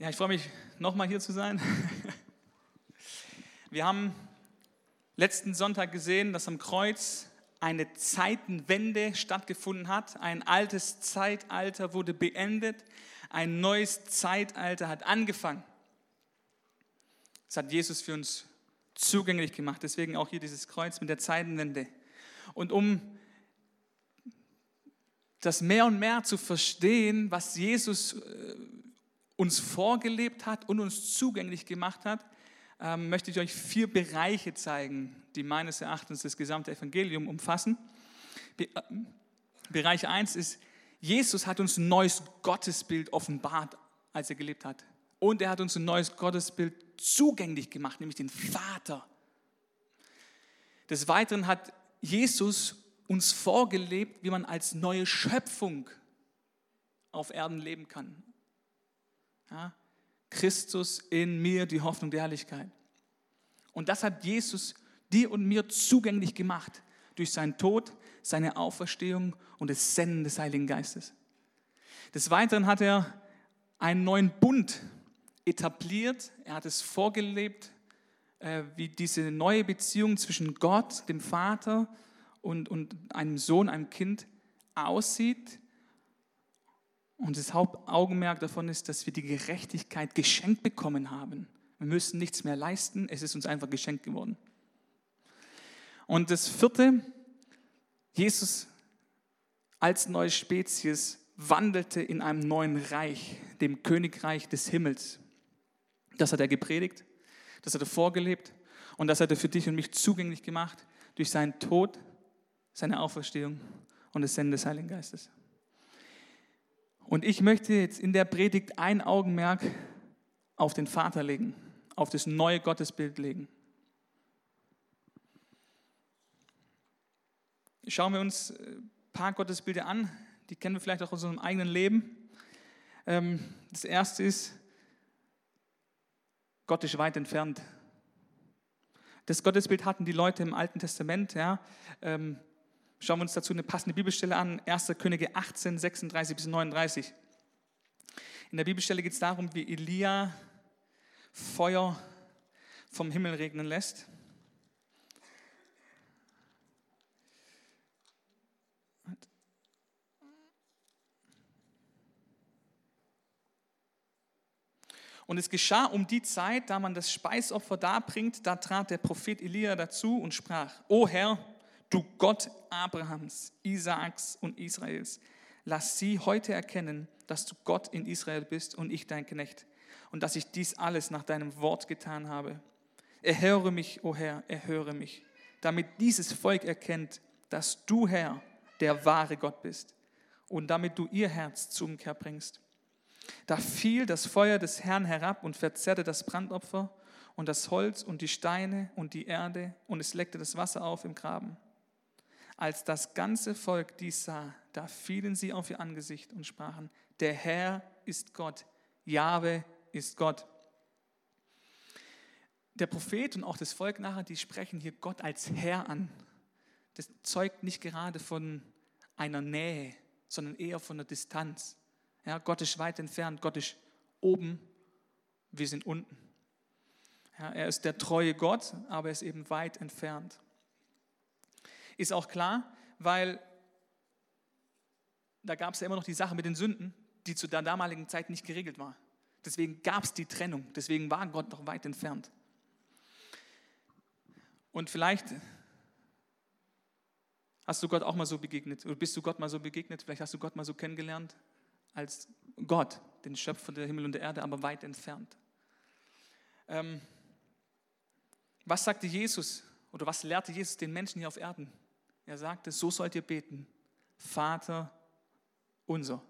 Ja, ich freue mich, nochmal hier zu sein. Wir haben letzten Sonntag gesehen, dass am Kreuz eine Zeitenwende stattgefunden hat. Ein altes Zeitalter wurde beendet. Ein neues Zeitalter hat angefangen. Das hat Jesus für uns zugänglich gemacht. Deswegen auch hier dieses Kreuz mit der Zeitenwende. Und um das mehr und mehr zu verstehen, was Jesus äh, uns vorgelebt hat und uns zugänglich gemacht hat, ähm, möchte ich euch vier Bereiche zeigen, die meines Erachtens das gesamte Evangelium umfassen. Äh, Bereich 1 ist, Jesus hat uns ein neues Gottesbild offenbart, als er gelebt hat. Und er hat uns ein neues Gottesbild zugänglich gemacht, nämlich den Vater. Des Weiteren hat Jesus uns vorgelebt, wie man als neue Schöpfung auf Erden leben kann. Ja? Christus in mir, die Hoffnung der Herrlichkeit. Und das hat Jesus dir und mir zugänglich gemacht durch seinen Tod, seine Auferstehung und das Senden des Heiligen Geistes. Des Weiteren hat er einen neuen Bund etabliert, er hat es vorgelebt, äh, wie diese neue Beziehung zwischen Gott, dem Vater und, und einem Sohn, einem Kind aussieht und das Hauptaugenmerk davon ist, dass wir die Gerechtigkeit geschenkt bekommen haben. Wir müssen nichts mehr leisten, es ist uns einfach geschenkt geworden. Und das vierte, Jesus als neue Spezies wandelte in einem neuen Reich, dem Königreich des Himmels. Das hat er gepredigt, das hat er vorgelebt und das hat er für dich und mich zugänglich gemacht durch seinen Tod, seine Auferstehung und das Senden des Heiligen Geistes. Und ich möchte jetzt in der Predigt ein Augenmerk auf den Vater legen, auf das neue Gottesbild legen. Schauen wir uns ein paar Gottesbilder an, die kennen wir vielleicht auch aus unserem eigenen Leben. Ähm, das erste ist, Gott ist weit entfernt. Das Gottesbild hatten die Leute im Alten Testament. Ja. Schauen wir uns dazu eine passende Bibelstelle an, 1. Könige 18, 36 bis 39. In der Bibelstelle geht es darum, wie Elia Feuer vom Himmel regnen lässt. Und es geschah um die Zeit, da man das Speisopfer darbringt, da trat der Prophet Elia dazu und sprach, O Herr, du Gott Abrahams, Isaaks und Israels, lass sie heute erkennen, dass du Gott in Israel bist und ich dein Knecht und dass ich dies alles nach deinem Wort getan habe. Erhöre mich, o oh Herr, erhöre mich, damit dieses Volk erkennt, dass du, Herr, der wahre Gott bist und damit du ihr Herz zum Umkehr bringst. Da fiel das Feuer des Herrn herab und verzerrte das Brandopfer und das Holz und die Steine und die Erde und es leckte das Wasser auf im Graben. Als das ganze Volk dies sah, da fielen sie auf ihr Angesicht und sprachen, der Herr ist Gott, Jahwe ist Gott. Der Prophet und auch das Volk nachher, die sprechen hier Gott als Herr an. Das zeugt nicht gerade von einer Nähe, sondern eher von einer Distanz. Ja, Gott ist weit entfernt, Gott ist oben, wir sind unten. Ja, er ist der treue Gott, aber er ist eben weit entfernt. Ist auch klar, weil da gab es ja immer noch die Sache mit den Sünden, die zu der damaligen Zeit nicht geregelt war. Deswegen gab es die Trennung, deswegen war Gott noch weit entfernt. Und vielleicht hast du Gott auch mal so begegnet, oder bist du Gott mal so begegnet, vielleicht hast du Gott mal so kennengelernt, als Gott, den Schöpfer der Himmel und der Erde, aber weit entfernt. Ähm, was sagte Jesus oder was lehrte Jesus den Menschen hier auf Erden? Er sagte, so sollt ihr beten, Vater unser.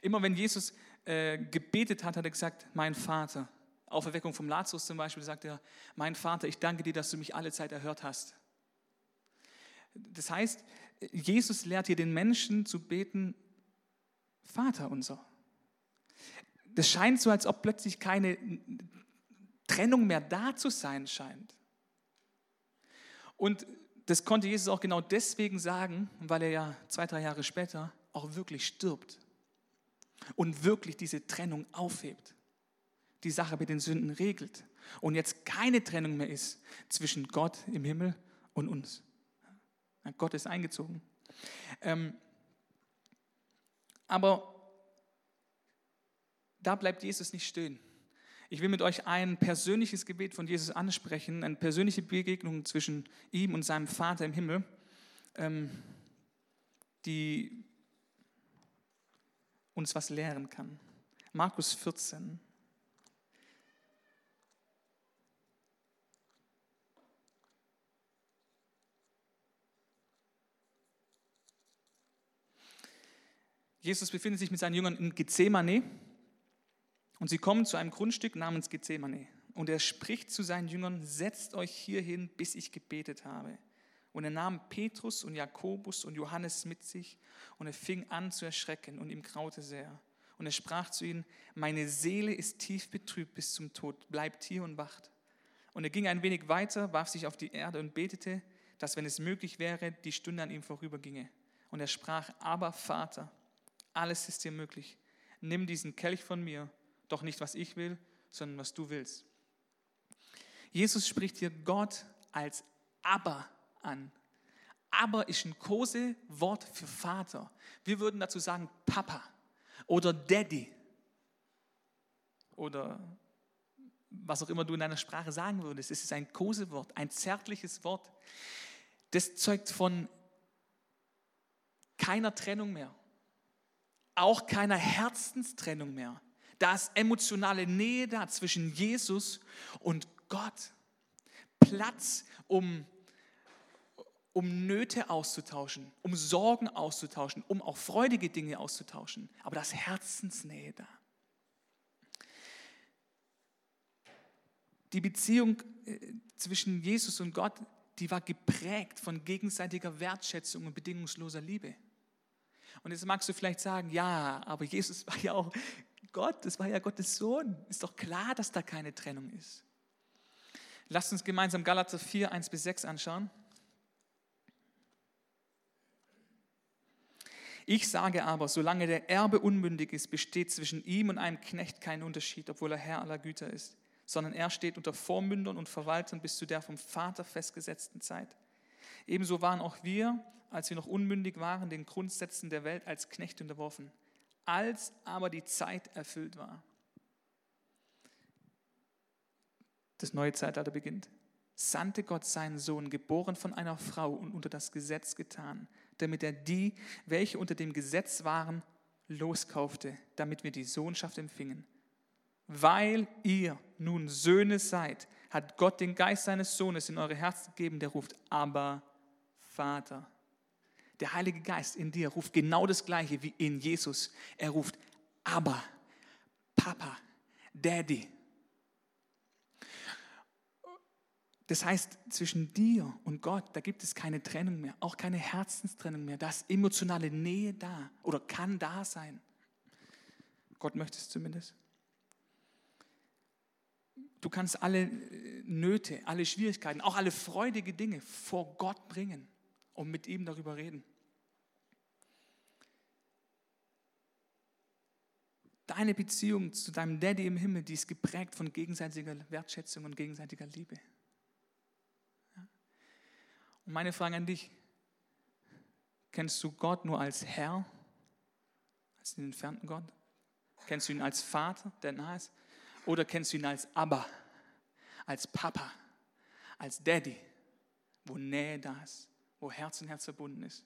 Immer wenn Jesus äh, gebetet hat, hat er gesagt, mein Vater. Auferweckung vom Lazarus zum Beispiel sagt er, mein Vater, ich danke dir, dass du mich alle Zeit erhört hast. Das heißt, Jesus lehrt hier den Menschen zu beten, Vater unser. Das scheint so, als ob plötzlich keine Trennung mehr da zu sein scheint. Und das konnte Jesus auch genau deswegen sagen, weil er ja zwei, drei Jahre später auch wirklich stirbt. und wirklich diese Trennung aufhebt, die Sache mit den Sünden regelt und jetzt keine Trennung mehr ist zwischen Gott im Himmel und uns. Gott ist eingezogen. Ähm, aber da bleibt Jesus nicht stehen. Ich will mit euch ein persönliches Gebet von Jesus ansprechen, eine persönliche Begegnung zwischen ihm und seinem Vater im Himmel, ähm, die uns was lehren kann. Markus 14. Jesus befindet sich mit seinen Jüngern in Gethsemane und sie kommen zu einem Grundstück namens Gethsemane. Und er spricht zu seinen Jüngern, setzt euch hierhin, bis ich gebetet habe. Und er nahm Petrus und Jakobus und Johannes mit sich und er fing an zu erschrecken und ihm graute sehr. Und er sprach zu ihnen, meine Seele ist tief betrübt bis zum Tod, bleibt hier und wacht. Und er ging ein wenig weiter, warf sich auf die Erde und betete, dass, wenn es möglich wäre, die Stunde an ihm vorüberginge. Und er sprach, aber Vater, alles ist dir möglich. Nimm diesen Kelch von mir, doch nicht was ich will, sondern was du willst. Jesus spricht hier Gott als Aber an. Aber ist ein Kosewort für Vater. Wir würden dazu sagen Papa oder Daddy oder was auch immer du in deiner Sprache sagen würdest. Es ist ein Kosewort, ein zärtliches Wort. Das zeugt von keiner Trennung mehr auch keiner Herzenstrennung mehr. Da ist emotionale Nähe da zwischen Jesus und Gott. Platz, um, um Nöte auszutauschen, um Sorgen auszutauschen, um auch freudige Dinge auszutauschen. Aber da ist Herzensnähe da. Die Beziehung äh, zwischen Jesus und Gott, die war geprägt von gegenseitiger Wertschätzung und bedingungsloser Liebe. Und jetzt magst du vielleicht sagen, ja, aber Jesus war ja auch Gott, das war ja Gottes Sohn. Ist doch klar, dass da keine Trennung ist. Lasst uns gemeinsam Galater 4, 1 bis 6 anschauen. Ich sage aber, solange der Erbe unmündig ist, besteht zwischen ihm und einem Knecht kein Unterschied, obwohl er Herr aller Güter ist, sondern er steht unter Vormündern und Verwaltern bis zu der vom Vater festgesetzten Zeit. Ebenso waren auch wir, als wir noch unmündig waren, den Grundsätzen der Welt als Knecht unterworfen. Als aber die Zeit erfüllt war, das neue Zeitalter beginnt, sandte Gott seinen Sohn, geboren von einer Frau und unter das Gesetz getan, damit er die, welche unter dem Gesetz waren, loskaufte, damit wir die Sohnschaft empfingen. Weil ihr nun Söhne seid, hat Gott den Geist seines Sohnes in eure Herzen gegeben, der ruft, aber Vater. Der Heilige Geist in dir ruft genau das Gleiche wie in Jesus. Er ruft, aber, Papa, Daddy. Das heißt, zwischen dir und Gott, da gibt es keine Trennung mehr, auch keine Herzenstrennung mehr. Da ist emotionale Nähe da oder kann da sein. Gott möchte es zumindest. Du kannst alle Nöte, alle Schwierigkeiten, auch alle freudige Dinge vor Gott bringen und mit ihm darüber reden. Deine Beziehung zu deinem Daddy im Himmel, die ist geprägt von gegenseitiger Wertschätzung und gegenseitiger Liebe. Und meine Frage an dich, kennst du Gott nur als Herr, als den entfernten Gott? Kennst du ihn als Vater, der nahe ist? Oder kennst du ihn als Abba, als Papa, als Daddy, wo Nähe da ist? wo Herz und Herz verbunden ist.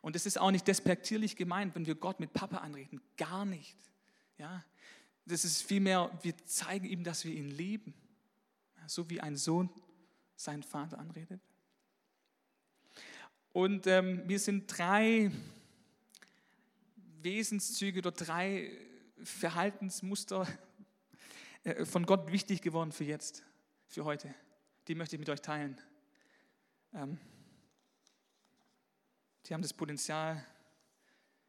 Und es ist auch nicht despektierlich gemeint, wenn wir Gott mit Papa anreden. Gar nicht. Ja? Das ist vielmehr, wir zeigen ihm, dass wir ihn lieben. So wie ein Sohn seinen Vater anredet. Und ähm, mir sind drei Wesenszüge oder drei Verhaltensmuster äh, von Gott wichtig geworden für jetzt, für heute. Die möchte ich mit euch teilen. Ähm, die haben das Potenzial,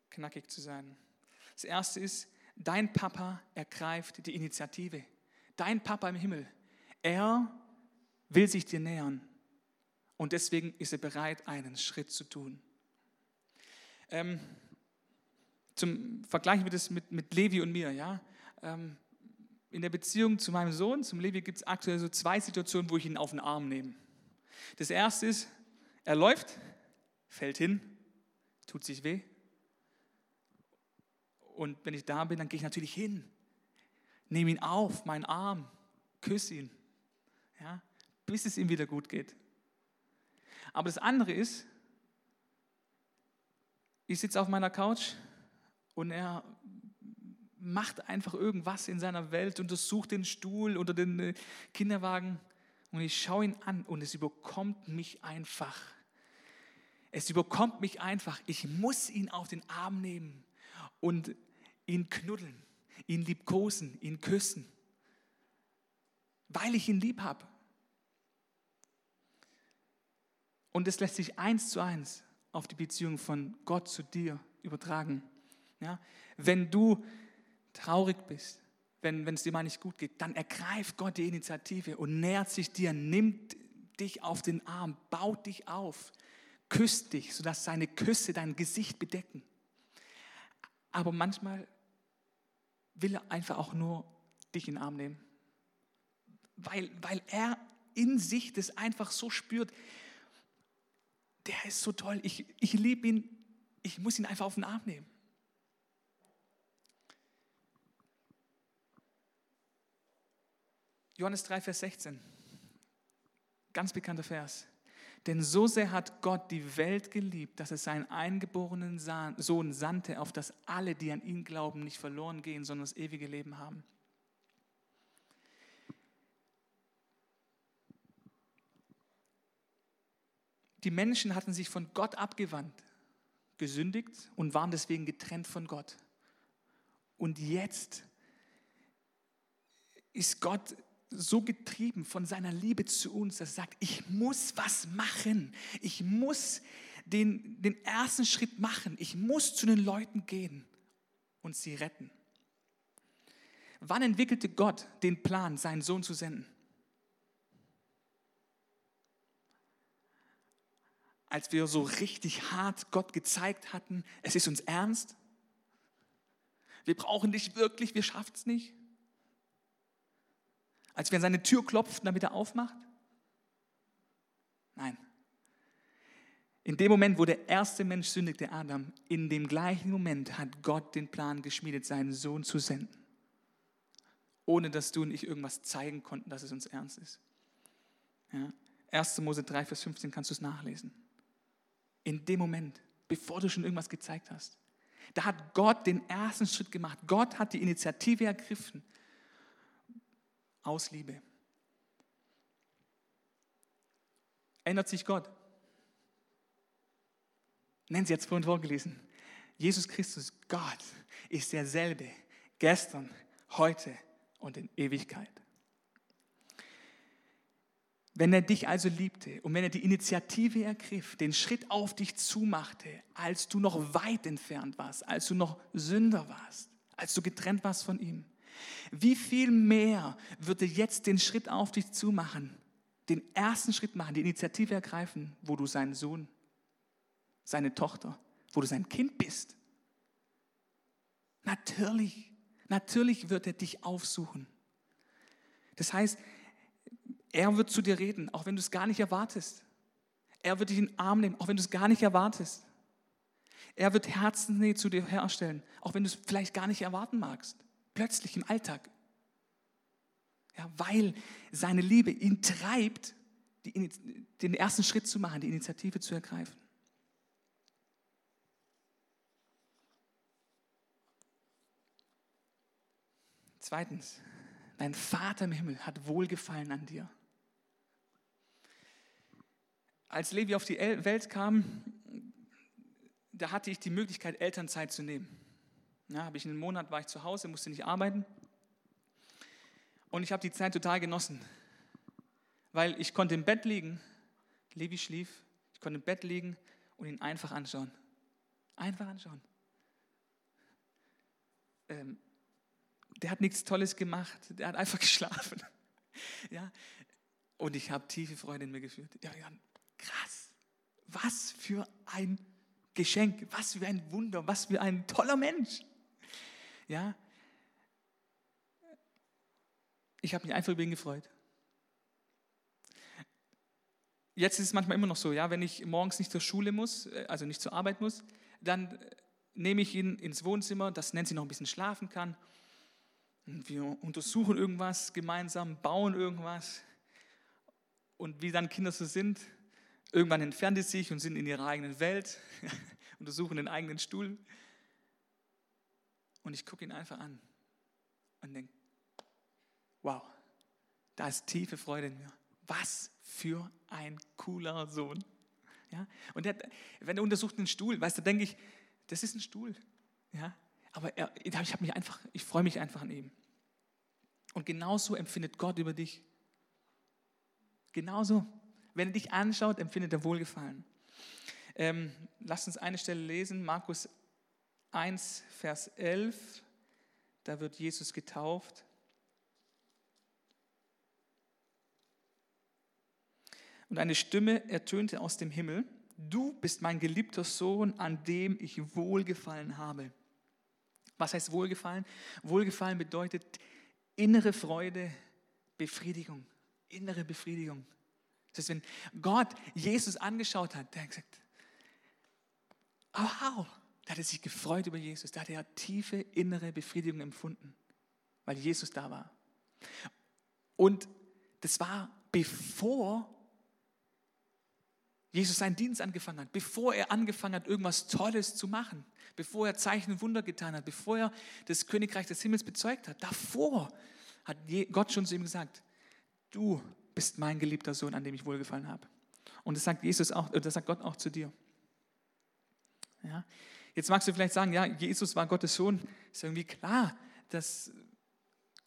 knackig zu sein. Das erste ist, dein Papa ergreift die Initiative. Dein Papa im Himmel, er will sich dir nähern. Und deswegen ist er bereit, einen Schritt zu tun. Ähm, zum vergleichen wir das mit, mit Levi und mir, ja. Ähm, in der Beziehung zu meinem Sohn, zum Levi, gibt es aktuell so zwei Situationen, wo ich ihn auf den Arm nehme. Das erste ist, er läuft, fällt hin, tut sich weh. Und wenn ich da bin, dann gehe ich natürlich hin, nehme ihn auf, meinen Arm, küsse ihn, ja, bis es ihm wieder gut geht. Aber das andere ist, ich sitze auf meiner Couch und er macht einfach irgendwas in seiner Welt, untersucht den Stuhl oder den äh, Kinderwagen und ich schaue ihn an und es überkommt mich einfach. Es überkommt mich einfach. Ich muss ihn auf den Arm nehmen und ihn knuddeln, ihn liebkosen, ihn küssen, weil ich ihn lieb habe. Und es lässt sich eins zu eins auf die Beziehung von Gott zu dir übertragen. Ja? Wenn du traurig bist, wenn, wenn es dir mal nicht gut geht, dann ergreift Gott die Initiative und nähert sich dir, nimmt dich auf den Arm, baut dich auf, küsst dich, sodass seine Küsse dein Gesicht bedecken. Aber manchmal will er einfach auch nur dich in den Arm nehmen, weil, weil er in sich das einfach so spürt, der ist so toll, ich, ich liebe ihn, ich muss ihn einfach auf den Arm nehmen. Johannes 3, Vers 16. Ganz bekannter Vers. Denn so sehr hat Gott die Welt geliebt, dass er seinen eingeborenen Sohn sandte, auf dass alle, die an ihn glauben, nicht verloren gehen, sondern das ewige Leben haben. Die Menschen hatten sich von Gott abgewandt, gesündigt und waren deswegen getrennt von Gott. Und jetzt ist Gott so getrieben von seiner Liebe zu uns, dass er sagt, ich muss was machen. Ich muss den, den ersten Schritt machen. Ich muss zu den Leuten gehen und sie retten. Wann entwickelte Gott den Plan, seinen Sohn zu senden? Als wir so richtig hart Gott gezeigt hatten, es ist uns ernst. Wir brauchen dich wirklich, wir schaffen es nicht als wir an seine Tür klopften, damit er aufmacht? Nein. In dem Moment, wo der erste Mensch sündigte, Adam, in dem gleichen Moment hat Gott den Plan geschmiedet, seinen Sohn zu senden. Ohne dass du und ich irgendwas zeigen konnten, dass es uns ernst ist. Ja. 1. Mose 3, Vers 15 kannst du es nachlesen. In dem Moment, bevor du schon irgendwas gezeigt hast, da hat Gott den ersten Schritt gemacht. Gott hat die Initiative ergriffen aus Liebe. Ändert sich Gott? Nennen Sie jetzt vorhin vorgelesen. Jesus Christus, Gott, ist derselbe gestern, heute und in Ewigkeit. Wenn er dich also liebte und wenn er die Initiative ergriff, den Schritt auf dich zumachte, als du noch weit entfernt warst, als du noch Sünder warst, als du getrennt warst von ihm, wie viel mehr wird er jetzt den Schritt auf dich zumachen, den ersten Schritt machen, die Initiative ergreifen, wo du sein Sohn, seine Tochter, wo du sein Kind bist? Natürlich, natürlich wird er dich aufsuchen. Das heißt, er wird zu dir reden, auch wenn du es gar nicht erwartest. Er wird dich in den Arm nehmen, auch wenn du es gar nicht erwartest. Er wird Herzensnähe zu dir herstellen, auch wenn du es vielleicht gar nicht erwarten magst plötzlich im Alltag. Ja, weil seine Liebe ihn treibt, die, den ersten Schritt zu machen, die Initiative zu ergreifen. Zweitens, dein Vater im Himmel hat Wohlgefallen an dir. Als Levi auf die Welt kam, da hatte ich die Möglichkeit, Elternzeit zu nehmen. Ja, habe ich einen Monat war ich zu Hause, musste nicht arbeiten. Und ich habe die Zeit total genossen, weil ich konnte im Bett liegen, Levi schlief, ich konnte im Bett liegen und ihn einfach anschauen. Einfach anschauen. Ähm, der hat nichts Tolles gemacht, der hat einfach geschlafen. Ja? Und ich habe tiefe Freude in mir gefühlt. Ja, ja, krass, was für ein Geschenk, was für ein Wunder, was für ein toller Mensch. Ja, ich habe mich einfach über ihn gefreut. Jetzt ist es manchmal immer noch so, ja, wenn ich morgens nicht zur Schule muss, äh, also nicht zur Arbeit muss, dann äh, nehme ich ihn ins Wohnzimmer, dass Nancy noch ein bisschen schlafen kann. Wir untersuchen irgendwas gemeinsam, bauen irgendwas. Und wie dann Kinder so sind, irgendwann entfernen die sich und sind in ihrer eigenen Welt, untersuchen den eigenen Stuhl. Und ich gucke ihn einfach an und denke, wow, da ist tiefe Freude in mir. Was für ein cooler Sohn. Ja? Und der, wenn er untersucht einen Stuhl, weißt du, denke ich, das ist ein Stuhl. Ja? Aber er, ich mich einfach, ich freue mich einfach an ihm. Und genauso empfindet Gott über dich. Genauso. Wenn er dich anschaut, empfindet er Wohlgefallen. Ähm, lasst uns eine Stelle lesen, Markus 1, Vers 11. Da wird Jesus getauft. Und eine Stimme ertönte aus dem Himmel, du bist mein geliebter Sohn, an dem ich Wohlgefallen habe. Was heißt Wohlgefallen? Wohlgefallen bedeutet innere Freude, Befriedigung, innere Befriedigung. Das heißt, wenn Gott Jesus angeschaut hat, der hat gesagt, oh, wow, da hat er sich gefreut über Jesus, da hat er tiefe innere Befriedigung empfunden, weil Jesus da war. Und das war bevor Jesus seinen Dienst angefangen hat, bevor er angefangen hat, irgendwas Tolles zu machen, bevor er Zeichen und Wunder getan hat, bevor er das Königreich des Himmels bezeugt hat, davor hat Gott schon zu ihm gesagt, du bist mein geliebter Sohn, an dem ich wohlgefallen habe. Und das sagt Jesus auch, das sagt Gott auch zu dir. Ja? Jetzt magst du vielleicht sagen, ja, Jesus war Gottes Sohn. Ist irgendwie klar, dass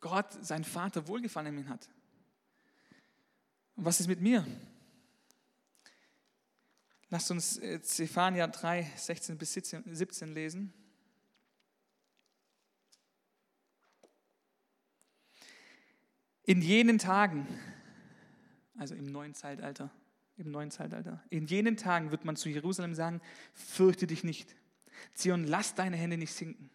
Gott, sein Vater, Wohlgefallen in ihm hat. Und was ist mit mir? Lasst uns Zephania 3, 16 bis 17 lesen. In jenen Tagen, also im neuen Zeitalter, im neuen Zeitalter, in jenen Tagen wird man zu Jerusalem sagen, fürchte dich nicht. Zion, lass deine Hände nicht sinken.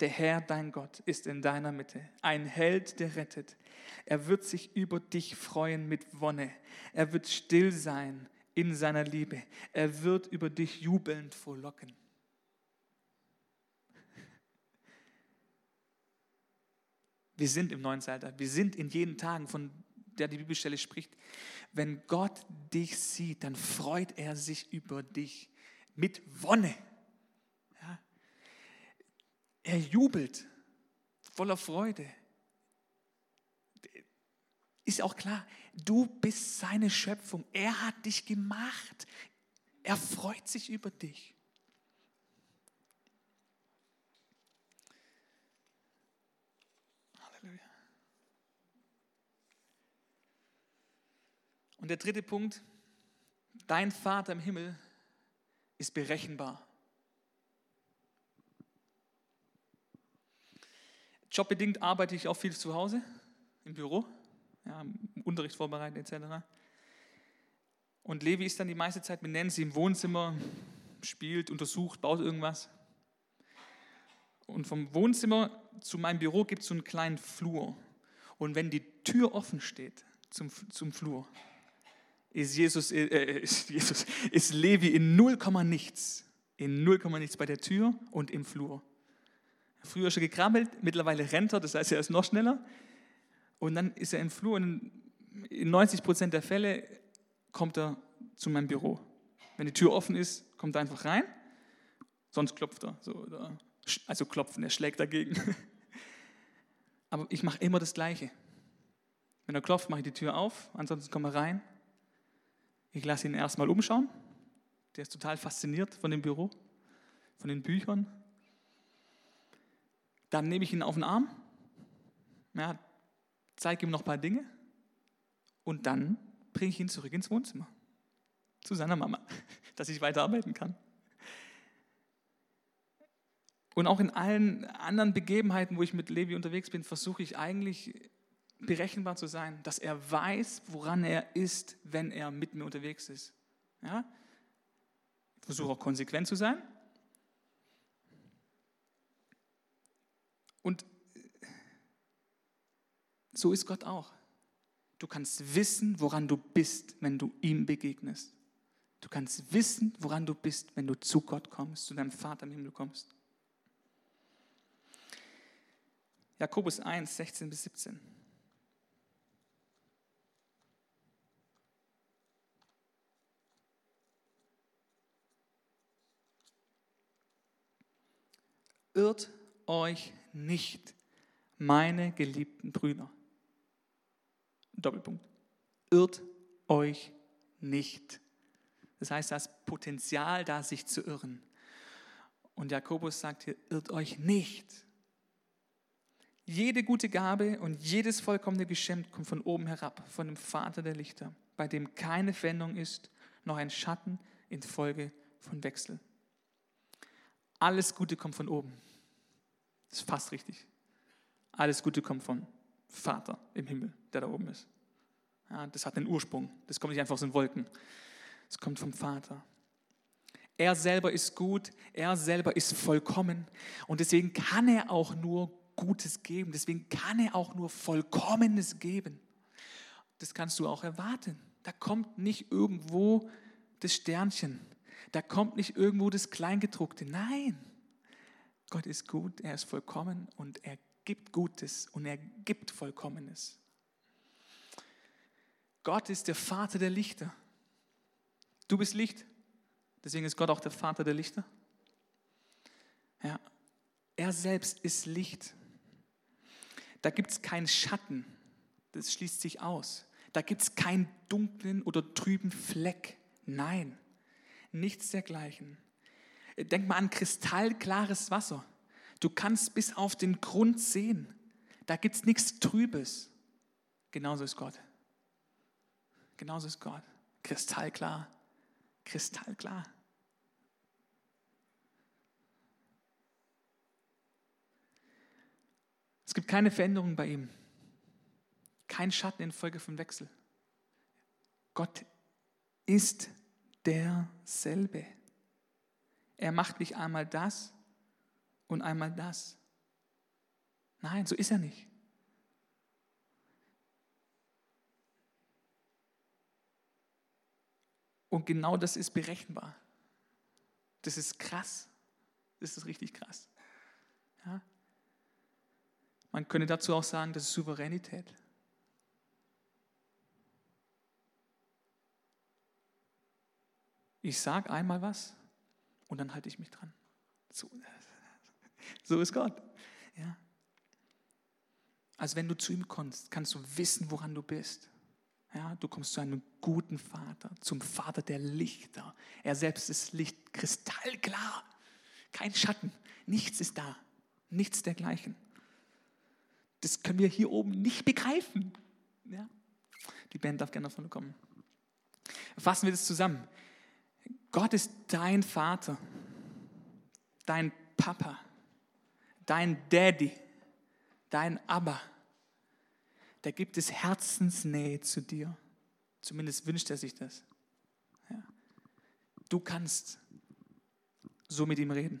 Der Herr, dein Gott, ist in deiner Mitte, ein Held, der rettet. Er wird sich über dich freuen mit Wonne. Er wird still sein in seiner Liebe. Er wird über dich jubelnd frohlocken. Wir sind im neuen Zeitalter. Wir sind in jenen Tagen, von der die Bibelstelle spricht. Wenn Gott dich sieht, dann freut er sich über dich mit Wonne. Er jubelt voller Freude. Ist auch klar, du bist seine Schöpfung. Er hat dich gemacht. Er freut sich über dich. Halleluja. Und der dritte Punkt, dein Vater im Himmel ist berechenbar. Jobbedingt arbeite ich auch viel zu Hause im Büro ja, Unterricht vorbereiten etc. Und Levi ist dann die meiste Zeit mit Nancy im Wohnzimmer, spielt, untersucht, baut irgendwas. Und vom Wohnzimmer zu meinem Büro gibt es so einen kleinen Flur. Und wenn die Tür offen steht zum, zum Flur, ist Jesus, äh, äh ist Jesus, ist Levi in 0, nichts, in 0, nichts bei der Tür und im Flur. Früher schon gekrabbelt, mittlerweile rennt er, das heißt, er ist noch schneller. Und dann ist er im Flur und in 90 Prozent der Fälle kommt er zu meinem Büro. Wenn die Tür offen ist, kommt er einfach rein, sonst klopft er. So, also klopfen, er schlägt dagegen. Aber ich mache immer das Gleiche. Wenn er klopft, mache ich die Tür auf, ansonsten kommt er rein. Ich lasse ihn erstmal umschauen. Der ist total fasziniert von dem Büro, von den Büchern. Dann nehme ich ihn auf den Arm. Ja, zeige ihm noch ein paar Dinge und dann bringe ich ihn zurück ins Wohnzimmer zu seiner Mama, dass ich weiterarbeiten kann. Und auch in allen anderen Begebenheiten, wo ich mit Levi unterwegs bin, versuche ich eigentlich berechenbar zu sein, dass er weiß, woran er ist, wenn er mit mir unterwegs ist. Ja? Versuche auch konsequent zu sein. Und so ist Gott auch. Du kannst wissen, woran du bist, wenn du ihm begegnest. Du kannst wissen, woran du bist, wenn du zu Gott kommst, zu deinem Vater im Himmel kommst. Jakobus 1, 16 bis 17. Irrt euch nicht, meine geliebten Brüder. Doppelpunkt. Irrt euch nicht. Das heißt, das Potenzial da, sich zu irren. Und Jakobus sagt hier, irrt euch nicht. Jede gute Gabe und jedes vollkommene Geschenk kommt von oben herab, von dem Vater der Lichter, bei dem keine Veränderung ist, noch ein Schatten infolge von Wechsel. Alles Gute kommt von oben. Das ist fast richtig. Alles Gute kommt vom Vater im Himmel, der da oben ist. Ja, das hat einen Ursprung. Das kommt nicht einfach aus den Wolken. Es kommt vom Vater. Er selber ist gut, er selber ist vollkommen und deswegen kann er auch nur Gutes geben. Deswegen kann er auch nur Vollkommenes geben. Das kannst du auch erwarten. Da kommt nicht irgendwo das Sternchen. Da kommt nicht irgendwo das Kleingedruckte. Nein, Gott ist gut, er ist vollkommen und er gibt Gutes und er gibt Vollkommenes. Gott ist der Vater der Lichter. Du bist Licht, deswegen ist Gott auch der Vater der Lichter. Ja, er selbst ist Licht. Da gibt es keinen Schatten, das schließt sich aus. Da gibt es keinen dunklen oder trüben Fleck. Nein, nichts dergleichen. Denk mal an kristallklares Wasser. Du kannst bis auf den Grund sehen. Da gibt es nichts Trübes. Genauso ist Gott. Genauso ist Gott. Kristallklar. Kristallklar. Es gibt keine Veränderung bei ihm. Kein Schatten infolge von Wechsel. Gott ist derselbe. Er macht nicht einmal das und einmal das. Nein, so ist er nicht. Und genau das ist berechenbar. Das ist krass. Das ist richtig krass. Ja? Man könnte dazu auch sagen, das ist Souveränität. Ich sage einmal was und dann halte ich mich dran. So, so ist Gott. Ja. Also wenn du zu ihm kommst, kannst du wissen, woran du bist. Ja, du kommst zu einem guten Vater, zum Vater der Lichter. Er selbst ist Licht, kristallklar. Kein Schatten, nichts ist da, nichts dergleichen. Das können wir hier oben nicht begreifen. Ja? Die Band darf gerne davon kommen. Fassen wir das zusammen. Gott ist dein Vater, dein Papa, dein Daddy, dein Abba. Da gibt es Herzensnähe zu dir. Zumindest wünscht er sich das. Ja. Du kannst so mit ihm reden.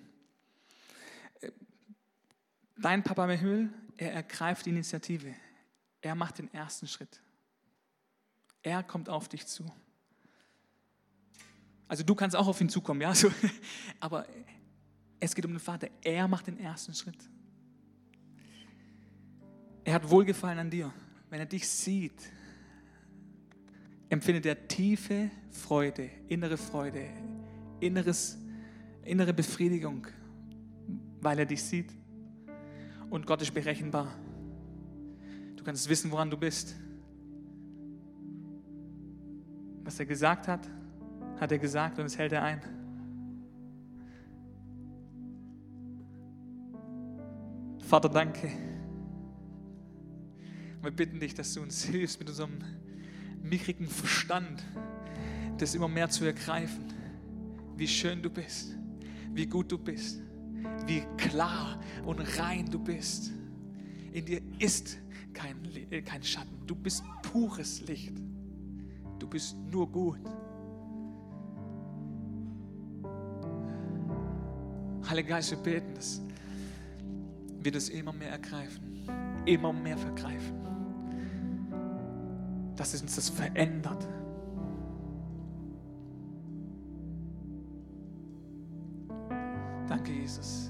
Dein Papa Himmel, er ergreift die Initiative. Er macht den ersten Schritt. Er kommt auf dich zu. Also du kannst auch auf ihn zukommen, ja. So, aber es geht um den Vater. Er macht den ersten Schritt. Er hat Wohlgefallen an dir. Wenn er dich sieht, empfindet er tiefe Freude, innere Freude, inneres, innere Befriedigung, weil er dich sieht. Und Gott ist berechenbar. Du kannst wissen, woran du bist. Was er gesagt hat, hat er gesagt und es hält er ein. Vater, danke. Wir bitten dich, dass du uns hilfst mit unserem mickrigen Verstand, das immer mehr zu ergreifen, wie schön du bist, wie gut du bist, wie klar und rein du bist. In dir ist kein, äh, kein Schatten, du bist pures Licht, du bist nur gut. Heiliger Geist, wir beten, dass wir das immer mehr ergreifen, immer mehr vergreifen. Dass es uns das verändert. Danke, Jesus.